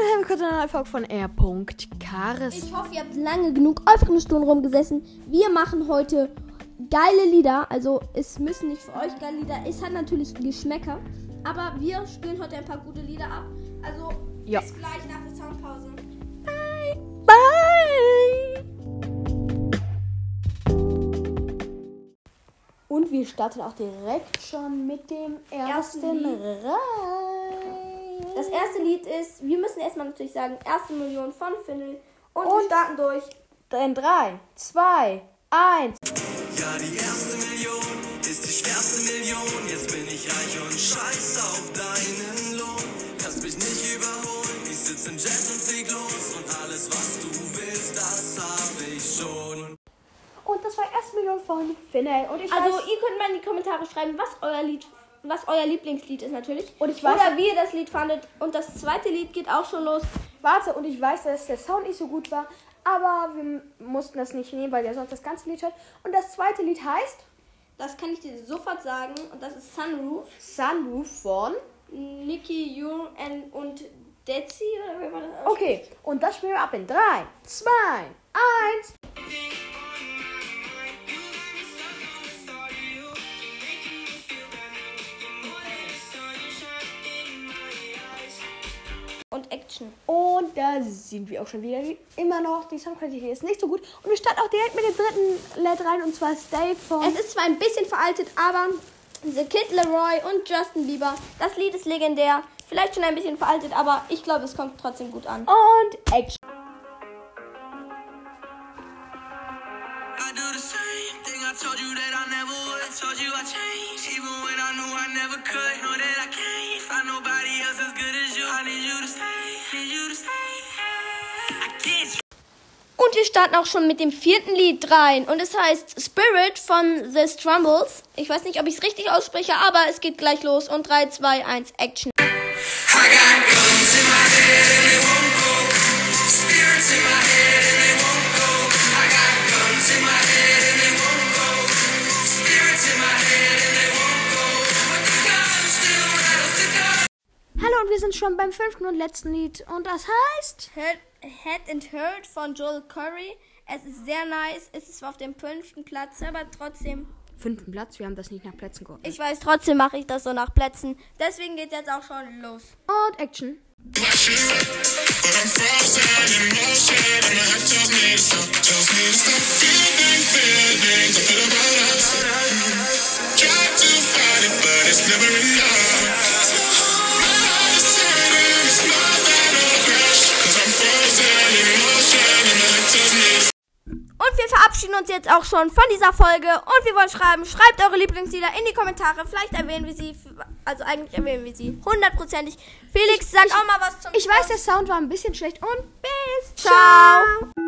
Hallo, willkommen zu einer Folge von R.Karis. Ich hoffe, ihr habt lange genug auf eine Stunde rumgesessen. Wir machen heute geile Lieder. Also, es müssen nicht für euch geile Lieder. Es hat natürlich Geschmäcker. Aber wir spielen heute ein paar gute Lieder ab. Also, Ja. bis gleich nach der Soundpause. Bye! Und wir starten auch direkt schon mit dem ersten, Ersten Lied. Das erste Lied ist, wir müssen erstmal natürlich sagen, erste Million von Finnel. Und, wir Und- starten durch. In 3, 2, 1. Ja, die erste Million ist die schwerste Million. Jetzt bin ich reich und scheiß auf deinen Lohn. Kannst mich nicht überholen. Ich sitz im Jet und flieg los. Und alles, was du willst, das hab ich schon. Und das war erst Million von Finney. Und ich Also, weiß, ihr könnt mal in die Kommentare schreiben, was euer Lied, was euer Lieblingslied ist natürlich. Und ich weiß- Oder wie ihr das Lied fandet. Und das zweite Lied geht auch schon los. warte, und ich weiß, dass der Sound nicht so gut war. Aber wir mussten das nicht nehmen, weil der sonst das ganze Lied hört. Und das zweite Lied heißt Das kann ich dir sofort sagen. Und das ist Sunroof. Sunroof von. Nicky, Jur und Dezi, oder wer war das? Okay, und das spielen wir ab in 3, 2, 1. Und Action. Und da sind wir auch schon wieder. Immer noch, die Soundqualität ist nicht so gut. Und wir starten auch direkt mit dem dritten Lied rein und zwar Stay von. Es ist zwar ein bisschen veraltet, aber The Kid Leroy und Justin Bieber. Das Lied ist legendär. Vielleicht schon ein bisschen veraltet, aber ich glaube, es kommt trotzdem gut an. und Action. I do the same thing I told you that I never would. I told you I changed, even when I knew I never could. Know that I can't find nobody else as good as Und wir starten auch schon mit dem vierten Lied rein. Und es heißt Spirit von The Strumbles. Ich weiß nicht, ob ich es richtig ausspreche, aber es geht gleich los. Und 3, 2, 1, Action. I got guns in my head and they won't go. Spirits in my head and they won't go. I got guns in my head and they won't go. Spirits in my head and they won't go. But the gun still rattles the gun. Hallo und wir sind schon beim fünften und letzten Lied. Und das heißt. Head, Head and Hurt von Joel Curry. Es ist sehr nice. Es ist zwar auf dem fünften Platz, aber trotzdem. Fünften Platz, wir haben das nicht nach Plätzen geordnet. Ich weiß, trotzdem mache ich das so nach Plätzen. Deswegen geht jetzt auch schon los. Und Action. Feeling feelings I feel about us. Try to fight it, but it's never enough. Verabschieden uns jetzt auch schon von dieser Folge. Und wir wollen schreiben, schreibt eure Lieblingslieder in die Kommentare. Vielleicht erwähnen wir sie, also eigentlich erwähnen wir sie hundertprozentig. Felix, sag auch mal was zum Ich weiß, der Sound war ein bisschen schlecht und bis. Ciao.